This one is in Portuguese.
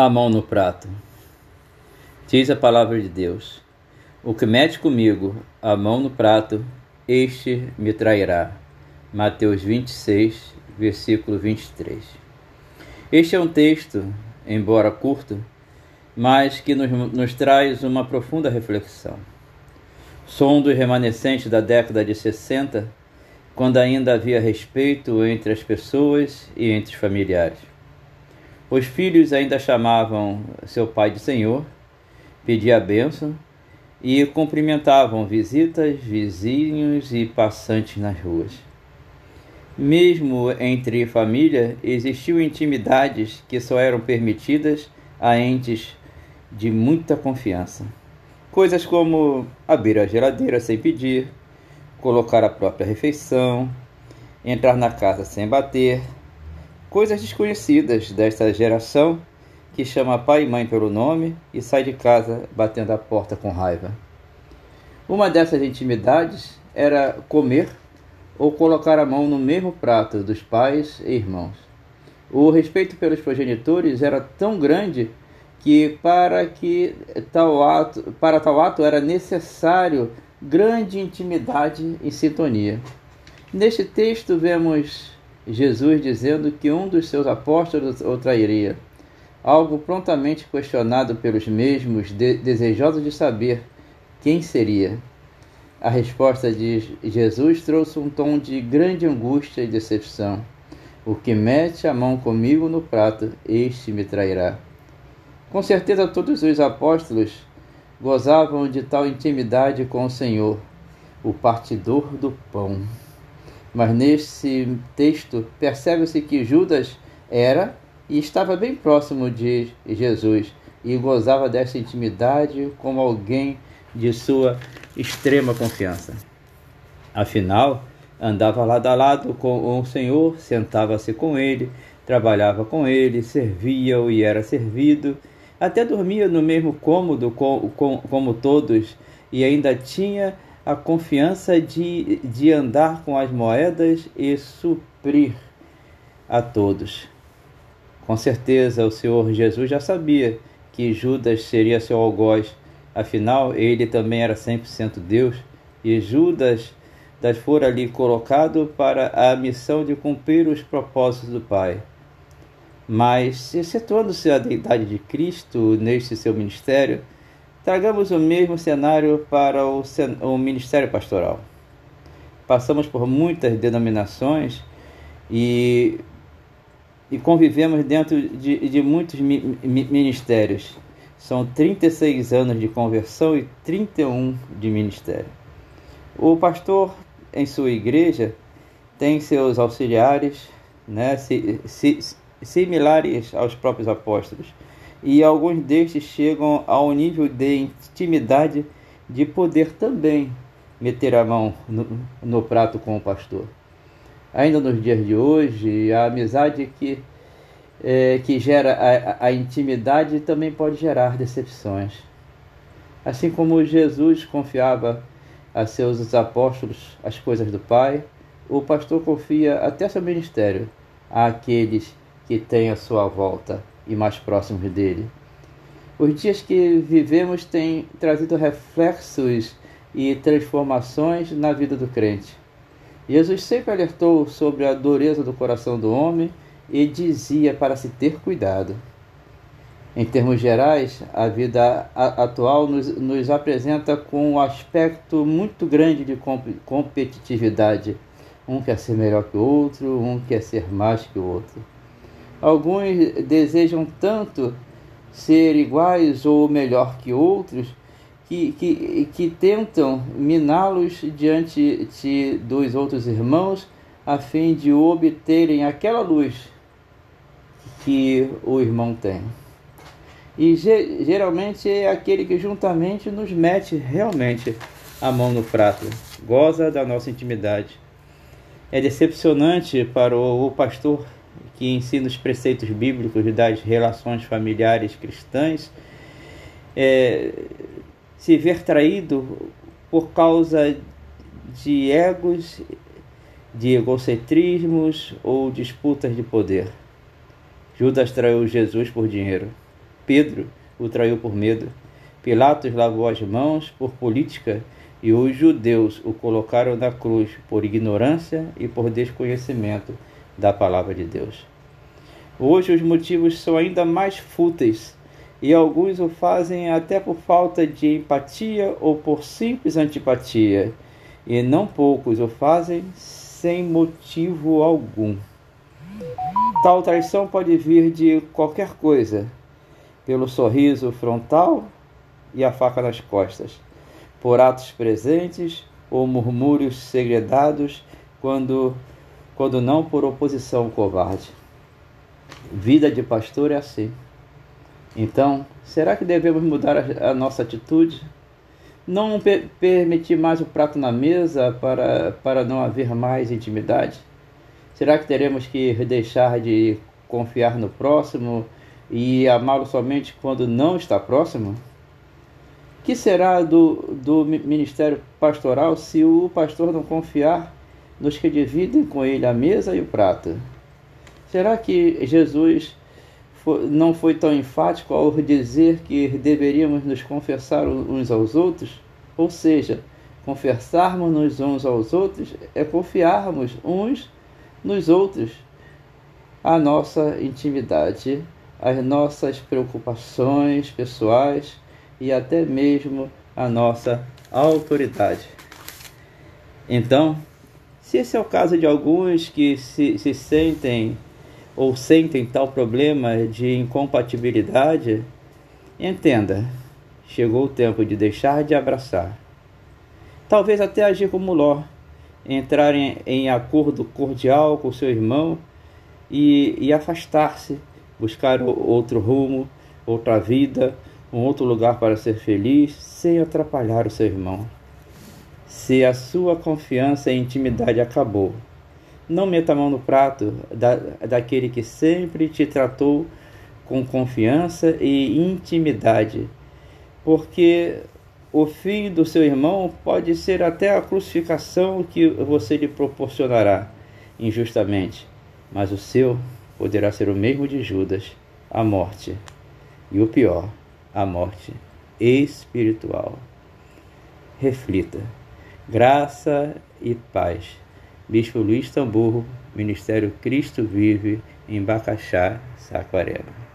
a mão no prato. Diz a palavra de Deus: O que mete comigo a mão no prato, este me trairá. Mateus 26, versículo 23. Este é um texto, embora curto, mas que nos, nos traz uma profunda reflexão. Sou um dos remanescentes da década de 60, quando ainda havia respeito entre as pessoas e entre os familiares. Os filhos ainda chamavam seu pai de Senhor, pediam a bênção e cumprimentavam visitas, vizinhos e passantes nas ruas. Mesmo entre família, existiam intimidades que só eram permitidas a entes de muita confiança. Coisas como abrir a geladeira sem pedir, colocar a própria refeição, entrar na casa sem bater, coisas desconhecidas desta geração que chama pai e mãe pelo nome e sai de casa batendo a porta com raiva. Uma dessas intimidades era comer ou colocar a mão no mesmo prato dos pais e irmãos. O respeito pelos progenitores era tão grande que para que tal ato, para tal ato era necessário grande intimidade e sintonia. Neste texto vemos Jesus dizendo que um dos seus apóstolos o trairia, algo prontamente questionado pelos mesmos, de, desejosos de saber quem seria. A resposta de Jesus trouxe um tom de grande angústia e decepção. O que mete a mão comigo no prato, este me trairá. Com certeza, todos os apóstolos gozavam de tal intimidade com o Senhor, o partidor do pão. Mas nesse texto percebe-se que Judas era e estava bem próximo de Jesus e gozava dessa intimidade como alguém de sua extrema confiança. Afinal, andava lado a lado com o Senhor, sentava-se com ele, trabalhava com ele, servia-o e era servido, até dormia no mesmo cômodo com, com, como todos e ainda tinha a confiança de, de andar com as moedas e suprir a todos. Com certeza o Senhor Jesus já sabia que Judas seria seu algoz, afinal ele também era 100% Deus e Judas das fora ali colocado para a missão de cumprir os propósitos do Pai. Mas, excetuando-se a deidade de Cristo neste seu ministério, Tragamos o mesmo cenário para o, o ministério pastoral. Passamos por muitas denominações e, e convivemos dentro de, de muitos mi, mi, ministérios. São 36 anos de conversão e 31 de ministério. O pastor, em sua igreja, tem seus auxiliares, né, si, si, similares aos próprios apóstolos e alguns destes chegam ao nível de intimidade de poder também meter a mão no, no prato com o pastor. Ainda nos dias de hoje, a amizade que, é, que gera a, a intimidade também pode gerar decepções. Assim como Jesus confiava a seus apóstolos as coisas do Pai, o pastor confia até seu ministério àqueles que têm a sua volta e mais próximos dele. Os dias que vivemos têm trazido reflexos e transformações na vida do crente. Jesus sempre alertou sobre a dureza do coração do homem e dizia para se ter cuidado. Em termos gerais, a vida atual nos, nos apresenta com um aspecto muito grande de competitividade. Um quer ser melhor que o outro, um quer ser mais que o outro. Alguns desejam tanto ser iguais ou melhor que outros que, que, que tentam miná-los diante de, dos outros irmãos a fim de obterem aquela luz que o irmão tem. E geralmente é aquele que juntamente nos mete realmente a mão no prato, goza da nossa intimidade. É decepcionante para o pastor que ensina os preceitos bíblicos das relações familiares cristãs, é, se ver traído por causa de egos, de egocentrismos ou disputas de poder. Judas traiu Jesus por dinheiro. Pedro o traiu por medo. Pilatos lavou as mãos por política e os judeus o colocaram na cruz por ignorância e por desconhecimento da palavra de Deus. Hoje os motivos são ainda mais fúteis e alguns o fazem até por falta de empatia ou por simples antipatia, e não poucos o fazem sem motivo algum. Tal traição pode vir de qualquer coisa, pelo sorriso frontal e a faca nas costas, por atos presentes ou murmúrios segredados, quando, quando não por oposição covarde. Vida de pastor é assim. Então, será que devemos mudar a, a nossa atitude? Não per permitir mais o prato na mesa para, para não haver mais intimidade? Será que teremos que deixar de confiar no próximo e amá-lo somente quando não está próximo? que será do, do ministério pastoral se o pastor não confiar nos que dividem com ele a mesa e o prato? Será que Jesus não foi tão enfático ao dizer que deveríamos nos confessar uns aos outros? Ou seja, confessarmos-nos uns aos outros é confiarmos uns nos outros a nossa intimidade, as nossas preocupações pessoais e até mesmo a nossa autoridade. Então, se esse é o caso de alguns que se, se sentem ou sentem tal problema de incompatibilidade, entenda, chegou o tempo de deixar de abraçar. Talvez até agir como Ló, entrar em, em acordo cordial com seu irmão e, e afastar-se, buscar outro rumo, outra vida, um outro lugar para ser feliz, sem atrapalhar o seu irmão. Se a sua confiança e intimidade acabou, não meta a mão no prato da, daquele que sempre te tratou com confiança e intimidade, porque o fim do seu irmão pode ser até a crucificação que você lhe proporcionará injustamente, mas o seu poderá ser o mesmo de Judas, a morte. E o pior, a morte espiritual. Reflita. Graça e paz. Bispo Luiz Tamburro, Ministério Cristo Vive, em Bacaxá, Saquarema.